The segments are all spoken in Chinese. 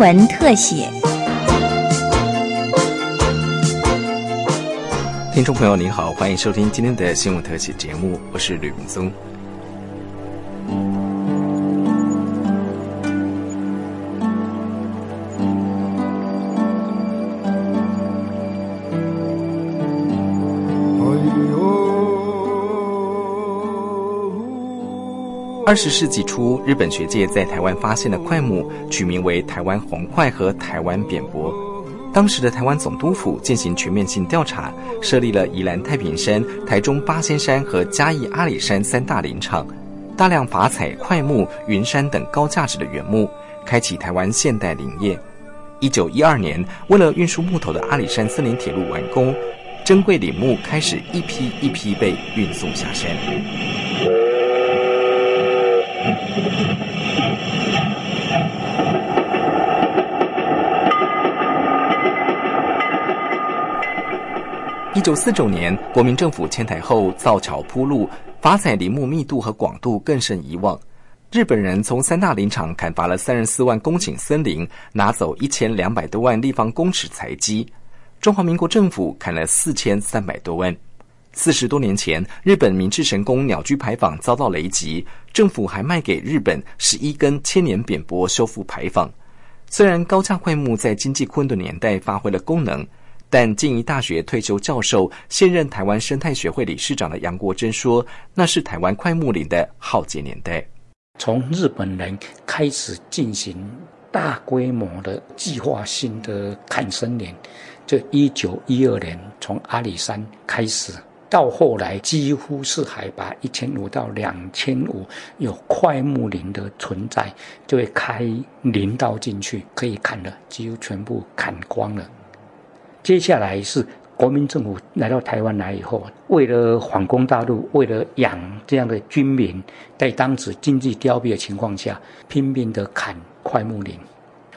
文特写。听众朋友您好，欢迎收听今天的新闻特写节目，我是吕明松。二十世纪初，日本学界在台湾发现了快木，取名为台湾红快和台湾扁柏。当时的台湾总督府进行全面性调查，设立了宜兰太平山、台中八仙山和嘉义阿里山三大林场，大量伐采快木、云杉等高价值的原木，开启台湾现代林业。一九一二年，为了运输木头的阿里山森林铁路完工，珍贵林木开始一批一批被运送下山。一九四九年，国民政府迁台后，造桥铺路，伐采林木密度和广度更胜以往。日本人从三大林场砍伐了三十四万公顷森林，拿走一千两百多万立方公尺材积。中华民国政府砍了四千三百多万。四十多年前，日本明治神宫鸟居牌坊遭到雷击，政府还卖给日本十一根千年扁柏修复牌坊。虽然高价块木在经济困顿年代发挥了功能。但静宜大学退休教授、现任台湾生态学会理事长的杨国珍说：“那是台湾快木林的浩劫年代。从日本人开始进行大规模的计划性的砍森林，这一九一二年从阿里山开始，到后来几乎是海拔一千五到两千五有快木林的存在，就会开林道进去，可以砍的几乎全部砍光了。”接下来是国民政府来到台湾来以后，为了反攻大陆，为了养这样的军民，在当时经济凋敝的情况下，拼命的砍快木林。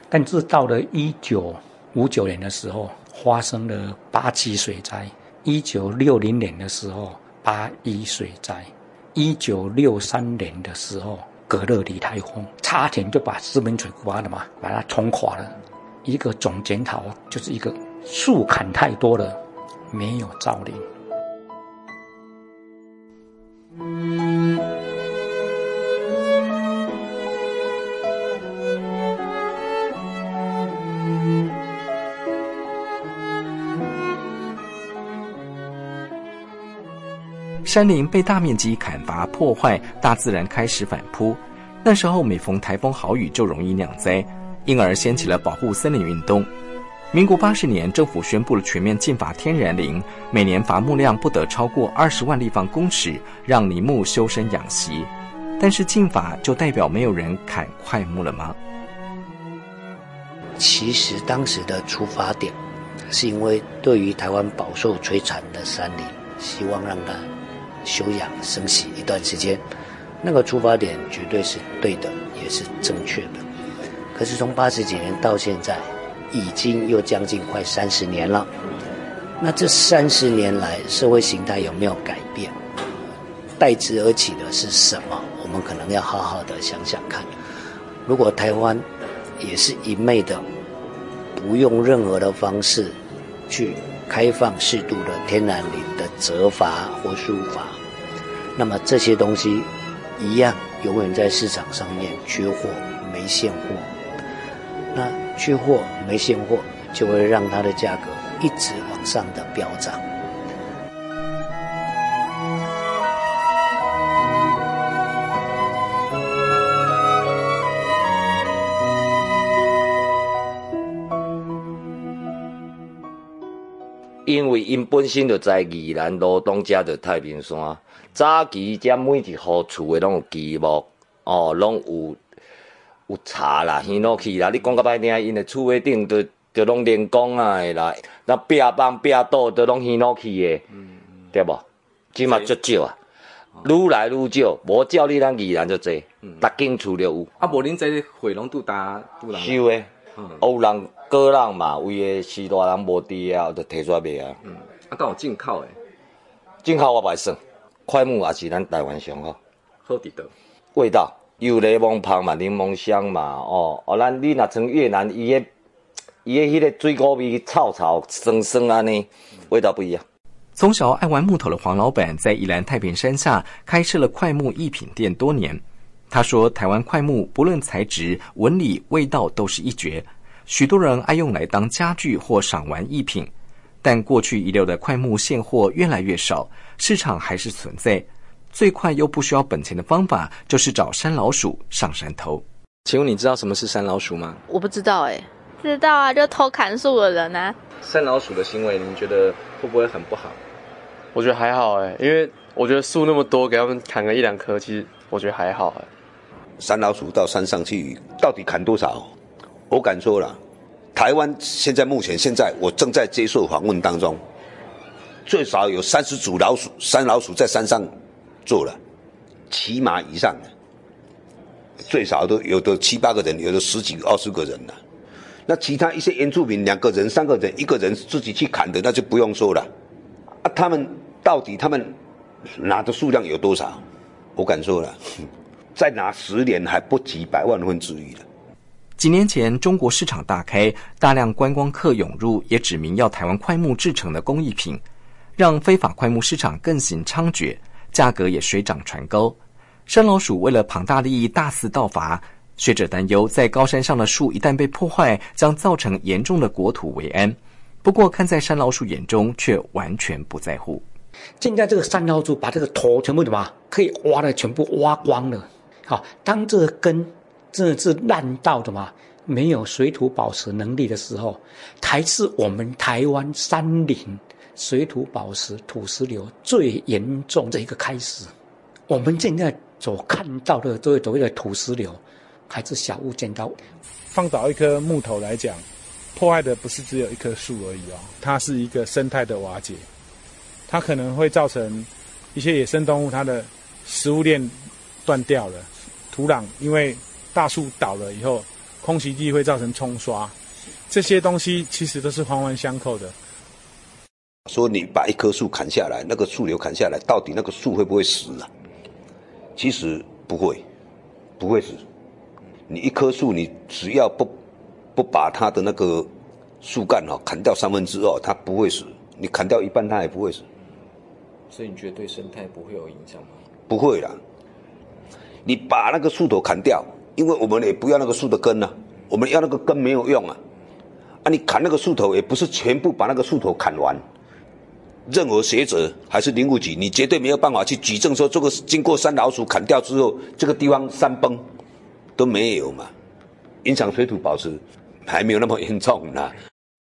但是到了一九五九年的时候，发生了八七水灾；一九六零年的时候，八一水灾；一九六三年的时候，格勒里台风，差点就把四门水库的嘛，把它冲垮了。一个总检讨就是一个。树砍太多了，没有造林。山林被大面积砍伐破坏，大自然开始反扑。那时候每逢台风豪雨就容易酿灾，因而掀起了保护森林运动。民国八十年，政府宣布了全面禁伐天然林，每年伐木量不得超过二十万立方公尺，让林木修身养息。但是禁伐就代表没有人砍快木了吗？其实当时的出发点，是因为对于台湾饱受摧残的山林，希望让它休养生息一段时间。那个出发点绝对是对的，也是正确的。可是从八十几年到现在。已经又将近快三十年了，那这三十年来社会形态有没有改变？代之而起的是什么？我们可能要好好的想想看。如果台湾也是一昧的不用任何的方式去开放适度的天然林的折伐或书法，那么这些东西一样永远在市场上面缺货没现货。那缺货没现货，就会让它的价格一直往上的飙涨。因为因本身就在宜兰罗东家的太平山，早期遮每一户厝的拢有积木，哦，拢有。有茶啦，耳落去啦。你讲较歹听，因的厝尾顶着着拢连工啊的啦，那壁房壁倒都拢耳落去的，对无？即嘛足少啊，愈来愈少。无照你咱宜兰就济，逐间厝着有。啊，无恁这会拢拄搭拄人收的，有人个人嘛，为的是大人无伫啊，就摕出来卖啊。嗯，啊，敢有进口诶？进口我袂算，快木也是咱台湾上好。好伫倒？味道。有柠檬香嘛，柠檬香嘛，哦，哦，咱你若从越南，伊个伊个迄个水果味臭臭酸酸安尼，味道不一样。从小爱玩木头的黄老板，在宜兰太平山下开设了快木艺品店多年。他说，台湾快木不论材质、纹理、味道都是一绝，许多人爱用来当家具或赏玩艺品。但过去遗留的快木现货越来越少，市场还是存在。最快又不需要本钱的方法，就是找山老鼠上山偷。请问你知道什么是山老鼠吗？我不知道哎，知道啊，就偷砍树的人啊。山老鼠的行为，你觉得会不会很不好？我觉得还好哎，因为我觉得树那么多，给他们砍个一两棵，其实我觉得还好哎。山老鼠到山上去，到底砍多少？我敢说了，台湾现在目前现在我正在接受访问当中，最少有三十组老鼠，山老鼠在山上。做了，起码以上的，最少都有的七八个人，有的十几、二十个人了。那其他一些原住民，两个人、三个人，一个人自己去砍的，那就不用说了。啊，他们到底他们拿的数量有多少？我敢说了，再拿十年还不及百万分之一了。几年前，中国市场大开，大量观光客涌入，也指明要台湾快木制成的工艺品，让非法快木市场更行猖獗。价格也水涨船高，山老鼠为了庞大利益大肆盗伐，学者担忧在高山上的树一旦被破坏，将造成严重的国土危安。不过看在山老鼠眼中，却完全不在乎。现在这个山老鼠把这个头全部什么可以挖的全部挖光了。好，当这个根真的是烂到的嘛，没有水土保持能力的时候，才是我们台湾山林。水土保持、土石流最严重的一个开始，我们现在所看到的这所谓的土石流，还是小巫见大巫。放倒一棵木头来讲，破坏的不是只有一棵树而已哦，它是一个生态的瓦解，它可能会造成一些野生动物它的食物链断掉了，土壤因为大树倒了以后，空袭地会造成冲刷，这些东西其实都是环环相扣的。说你把一棵树砍下来，那个树瘤砍下来，到底那个树会不会死啊？其实不会，不会死。你一棵树，你只要不不把它的那个树干哦砍掉三分之二，它不会死。你砍掉一半，它也不会死。所以你觉得对生态不会有影响吗？不会啦。你把那个树头砍掉，因为我们也不要那个树的根啊，我们要那个根没有用啊。啊，你砍那个树头，也不是全部把那个树头砍完。任何学者还是林务局，你绝对没有办法去举证说这个经过山老鼠砍掉之后，这个地方山崩都没有嘛？影响水土保持还没有那么严重呢。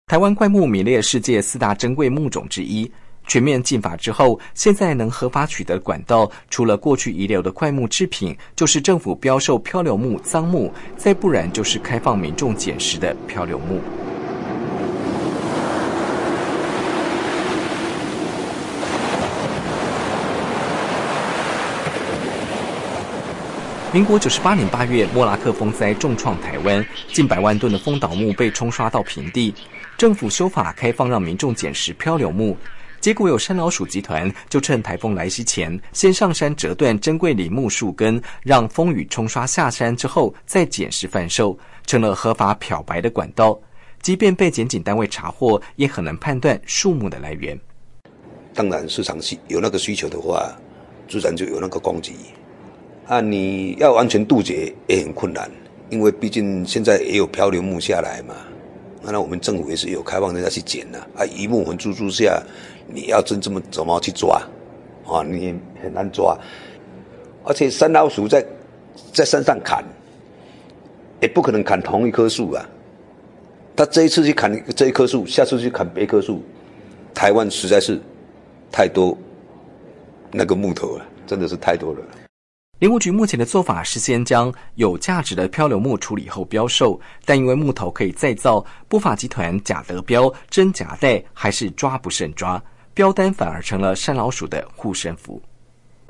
台湾怪木名列世界四大珍贵木种之一，全面禁法之后，现在能合法取得管道，除了过去遗留的怪木制品，就是政府标售漂流木、赃木，再不然就是开放民众捡拾的漂流木。民国九十八年八月，莫拉克风灾重创台湾，近百万吨的风倒木被冲刷到平地。政府修法开放，让民众捡拾漂流木，结果有山老鼠集团就趁台风来袭前，先上山折断珍贵林木树根，让风雨冲刷下山之后再捡拾贩售，成了合法漂白的管道。即便被检警单位查获，也很难判断树木的来源。当然，市场需有那个需求的话，自然就有那个供给。啊，你要完全杜绝也很困难，因为毕竟现在也有漂流木下来嘛。那我们政府也是有开放人家去捡的。啊，一木横珠珠下，你要真这么怎么去抓？啊，你很难抓。而且山老鼠在在山上砍，也不可能砍同一棵树啊。他这一次去砍这一棵树，下次去砍别棵树。台湾实在是太多那个木头了，真的是太多了。林务局目前的做法是先将有价值的漂流木处理后标售，但因为木头可以再造，不法集团假得标、真假带，还是抓不胜抓，标单反而成了山老鼠的护身符。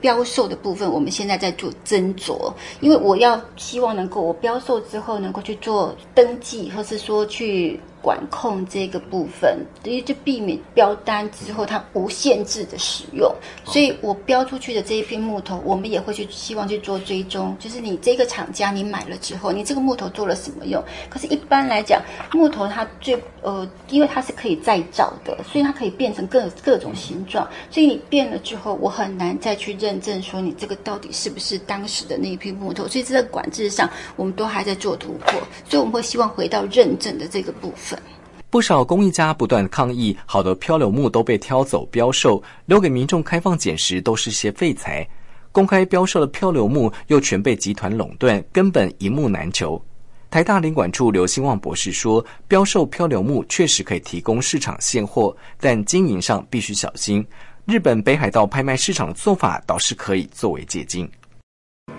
标售的部分，我们现在在做斟酌，因为我要希望能够我标售之后能够去做登记，或是说去管控这个部分，因为就避免标单之后它无限制的使用。所以我标出去的这一批木头，我们也会去希望去做追踪，就是你这个厂家你买了之后，你这个木头做了什么用？可是，一般来讲，木头它最呃，因为它是可以再造的，所以它可以变成各各种形状。所以你变了之后，我很难再去认证说你这个到底是不是当时的那一批木头。所以这个管制上，我们都还在做突破。所以我们会希望回到认证的这个部分。不少工艺家不断抗议，好的漂流木都被挑走标售，留给民众开放捡拾都是些废材。公开标售的漂流木又全被集团垄断，根本一木难求。台大领管处刘兴旺博士说：“标售漂流木确实可以提供市场现货，但经营上必须小心。日本北海道拍卖市场的做法倒是可以作为借鉴。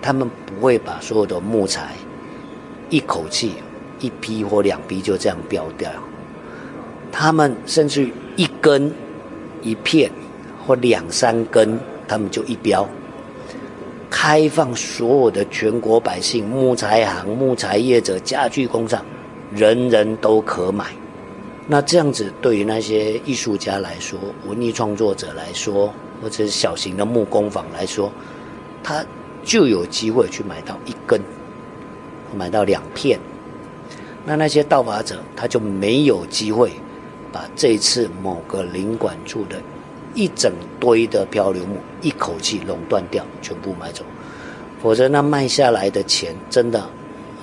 他们不会把所有的木材一口气一批或两批就这样标掉。”他们甚至一根、一片或两三根，他们就一标，开放所有的全国百姓、木材行、木材业者、家具工厂，人人都可买。那这样子，对于那些艺术家来说、文艺创作者来说，或者是小型的木工坊来说，他就有机会去买到一根，买到两片。那那些盗伐者，他就没有机会。把这次某个领馆处的一整堆的漂流木一口气垄断掉，全部买走，否则那卖下来的钱真的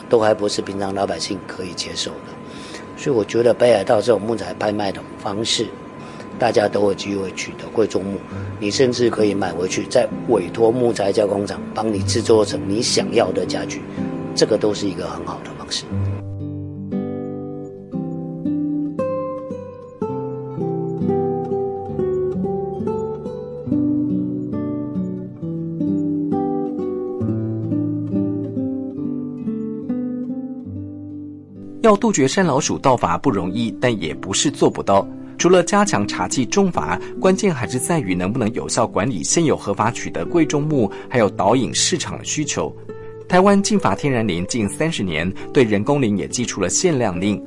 都还不是平常老百姓可以接受的。所以我觉得北海道这种木材拍卖的方式，大家都有机会取得贵重木，你甚至可以买回去，再委托木材加工厂帮你制作成你想要的家具，这个都是一个很好的方式。要杜绝山老鼠盗伐不容易，但也不是做不到。除了加强查缉重罚，关键还是在于能不能有效管理现有合法取得贵重木，还有导引市场的需求。台湾禁伐天然林近三十年，对人工林也寄出了限量令，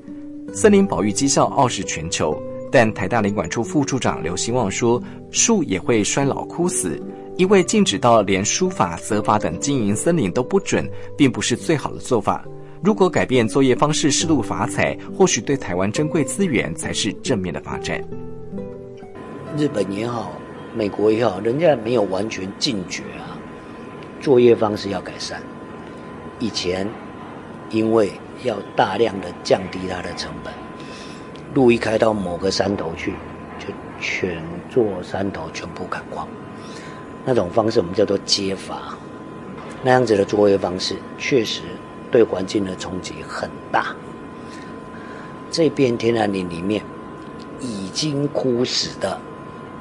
森林保育绩效傲视全球。但台大林管处副处长刘兴旺说，树也会衰老枯死，因为禁止到连书法、责法等经营森林都不准，并不是最好的做法。如果改变作业方式，适度伐采，或许对台湾珍贵资源才是正面的发展。日本也好，美国也好，人家没有完全禁绝啊，作业方式要改善。以前因为要大量的降低它的成本，路一开到某个山头去，就全座山头全部砍光，那种方式我们叫做接伐，那样子的作业方式确实。对环境的冲击很大。这片天然林里面已经枯死的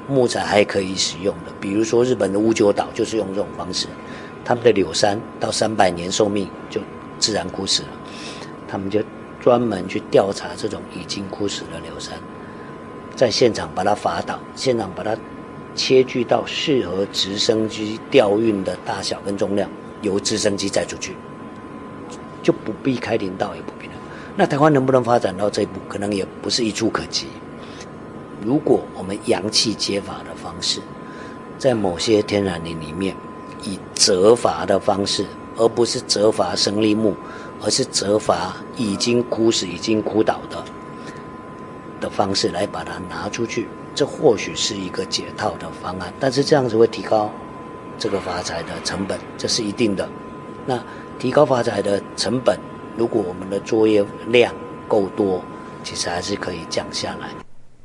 木材还可以使用的，比如说日本的五九岛就是用这种方式，他们的柳杉到三百年寿命就自然枯死了，他们就专门去调查这种已经枯死的柳杉，在现场把它伐倒，现场把它切锯到适合直升机吊运的大小跟重量，由直升机载出去。就不必开林道，也不必了。那台湾能不能发展到这一步，可能也不是一触可及。如果我们阳气接法的方式，在某些天然林里面，以折伐的方式，而不是折伐生力木，而是折伐已经枯死、已经枯倒的的方式来把它拿出去，这或许是一个解套的方案。但是这样子会提高这个发财的成本，这是一定的。那。提高发财的成本，如果我们的作业量够多，其实还是可以降下来。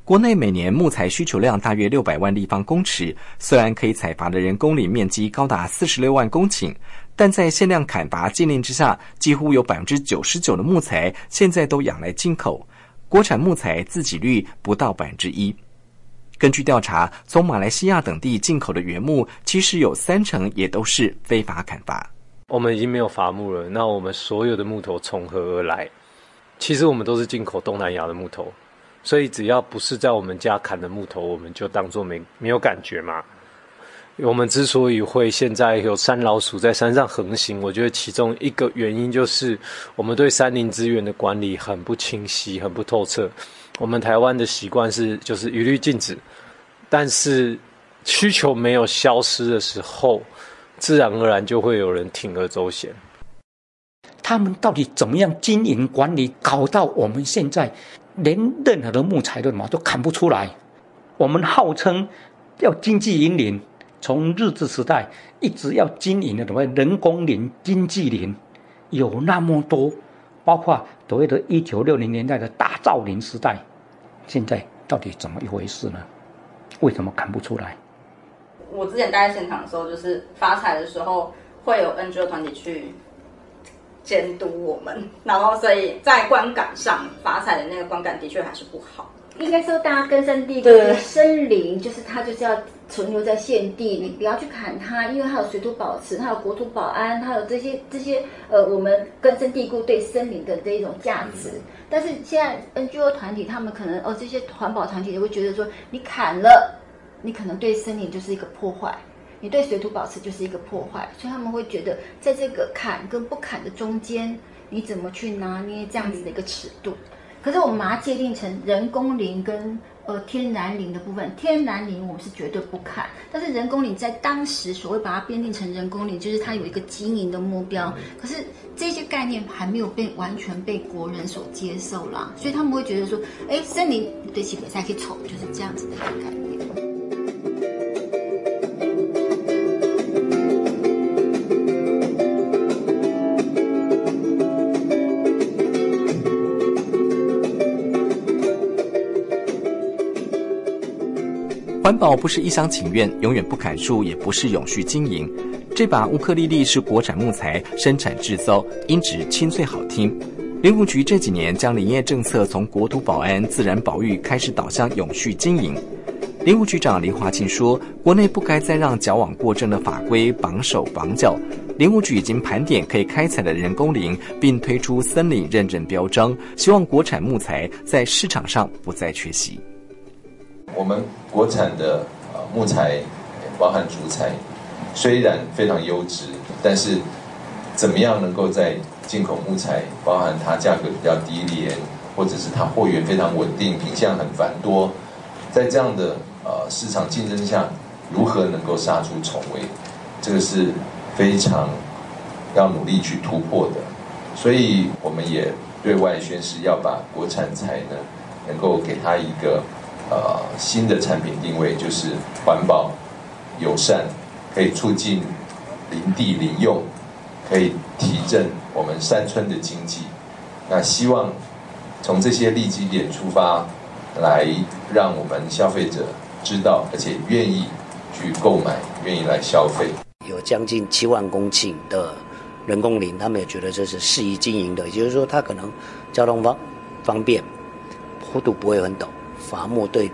国内每年木材需求量大约六百万立方公尺，虽然可以采伐的人工林面积高达四十六万公顷，但在限量砍伐禁令之下，几乎有百分之九十九的木材现在都仰赖进口，国产木材自给率不到百分之一。根据调查，从马来西亚等地进口的原木，其实有三成也都是非法砍伐。我们已经没有伐木了，那我们所有的木头从何而来？其实我们都是进口东南亚的木头，所以只要不是在我们家砍的木头，我们就当做没没有感觉嘛。我们之所以会现在有山老鼠在山上横行，我觉得其中一个原因就是我们对山林资源的管理很不清晰、很不透彻。我们台湾的习惯是就是一律禁止，但是需求没有消失的时候，自然而然就会有人铤而走险。他们到底怎么样经营管理，搞到我们现在连任何的木材都什么都砍不出来？我们号称要经济林林。从日治时代一直要经营的所谓人工林、经济林，有那么多，包括所谓的一九六零年代的大造林时代，现在到底怎么一回事呢？为什么看不出来？我之前待在现场的时候，就是发财的时候会有 NGO 团体去监督我们，然后所以在观感上发财的那个观感的确还是不好。应该说，大家根深蒂固的森林，就是它就是要存留在现地，你不要去砍它，因为它有水土保持，它有国土保安，它有这些这些呃，我们根深蒂固对森林的这一种价值。但是现在 NGO 团体，他们可能哦，这些环保团体也会觉得说，你砍了，你可能对森林就是一个破坏，你对水土保持就是一个破坏，所以他们会觉得，在这个砍跟不砍的中间，你怎么去拿捏这样子的一个尺度？可是我们把它界定成人工林跟呃天然林的部分，天然林我们是绝对不砍，但是人工林在当时所谓把它编定成人工林，就是它有一个经营的目标。可是这些概念还没有被完全被国人所接受啦，所以他们会觉得说，哎，森林对起比赛可以丑，就是这样子的一个概念。环保不是一厢情愿，永远不砍树，也不是永续经营。这把乌克丽丽是国产木材，生产制造，音质清脆好听。林务局这几年将林业政策从国土保安、自然保育开始导向永续经营。林务局长林华庆说：“国内不该再让矫枉过正的法规绑手绑脚。林务局已经盘点可以开采的人工林，并推出森林认证标章，希望国产木材在市场上不再缺席。”我们国产的呃木材，包含竹材，虽然非常优质，但是怎么样能够在进口木材，包含它价格比较低廉，或者是它货源非常稳定，品相很繁多，在这样的呃市场竞争下，如何能够杀出重围，这个是非常要努力去突破的。所以我们也对外宣誓，要把国产材呢，能够给它一个。呃，新的产品定位就是环保、友善，可以促进林地林用，可以提振我们山村的经济。那希望从这些利基点出发，来让我们消费者知道，而且愿意去购买，愿意来消费。有将近七万公顷的人工林，他们也觉得这是适宜经营的，也就是说，它可能交通方方便，坡度不会很陡。伐木对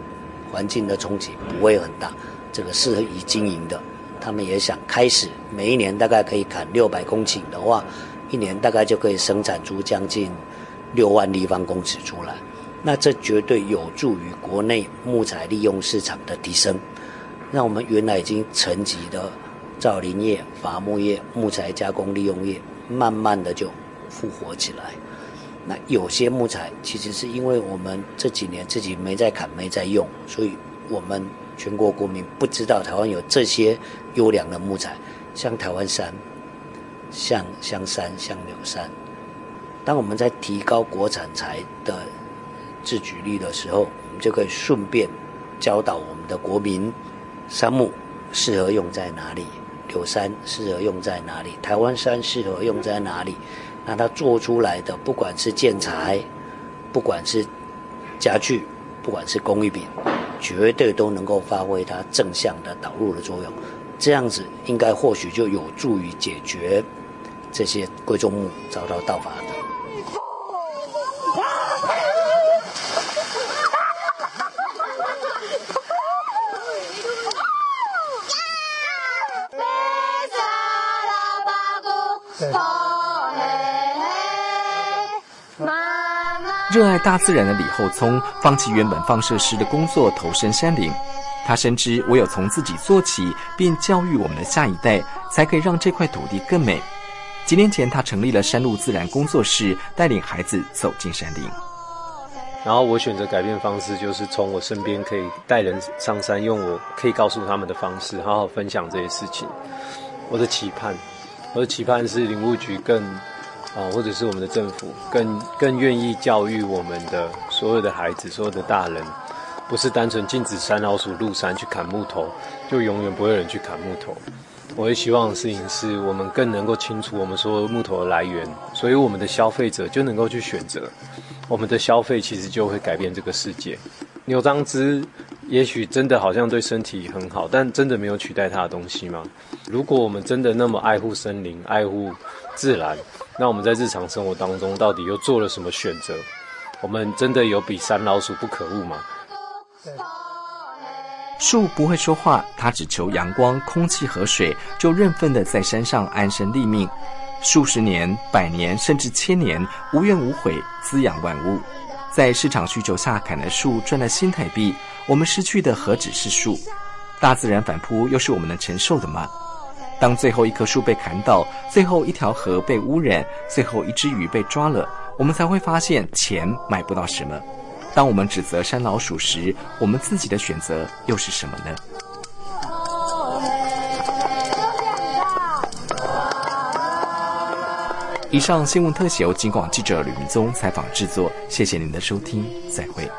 环境的冲击不会很大，这个适合于经营的。他们也想开始，每一年大概可以砍六百公顷的话，一年大概就可以生产出将近六万立方公尺出来。那这绝对有助于国内木材利用市场的提升，让我们原来已经沉寂的造林业、伐木业、木材加工利用业，慢慢的就复活起来。那有些木材其实是因为我们这几年自己没在砍、没在用，所以我们全国国民不知道台湾有这些优良的木材，像台湾山、像香山、像柳山。当我们在提高国产材的自举率的时候，我们就可以顺便教导我们的国民，杉木适合用在哪里，柳杉适合用在哪里，台湾山适合用在哪里。那它做出来的，不管是建材，不管是家具，不管是工艺品，绝对都能够发挥它正向的导入的作用。这样子，应该或许就有助于解决这些贵重木遭到盗伐的。热爱大自然的李厚聪，放弃原本放射师的工作，投身山林。他深知，唯有从自己做起，并教育我们的下一代，才可以让这块土地更美。几年前，他成立了山路自然工作室，带领孩子走进山林。然后我选择改变方式，就是从我身边可以带人上山，用我可以告诉他们的方式，好好分享这些事情。我的期盼，我的期盼是林务局更啊，或者是我们的政府更更愿意教育我们的所有的孩子，所有的大人。不是单纯禁止山老鼠入山去砍木头，就永远不会有人去砍木头。我也希望的事情是我们更能够清楚我们所有木头的来源，所以我们的消费者就能够去选择。我们的消费其实就会改变这个世界。牛樟芝也许真的好像对身体很好，但真的没有取代它的东西吗？如果我们真的那么爱护森林、爱护自然，那我们在日常生活当中到底又做了什么选择？我们真的有比山老鼠不可恶吗？树不会说话，它只求阳光、空气和水，就认份的在山上安身立命，数十年、百年甚至千年，无怨无悔滋养万物。在市场需求下砍了树，赚了新台币，我们失去的何止是树？大自然反扑又是我们能承受的吗？当最后一棵树被砍倒，最后一条河被污染，最后一只鱼被抓了，我们才会发现钱买不到什么。当我们指责山老鼠时，我们自己的选择又是什么呢？以上新闻特写由金广记者吕明宗采访制作，谢谢您的收听，再会。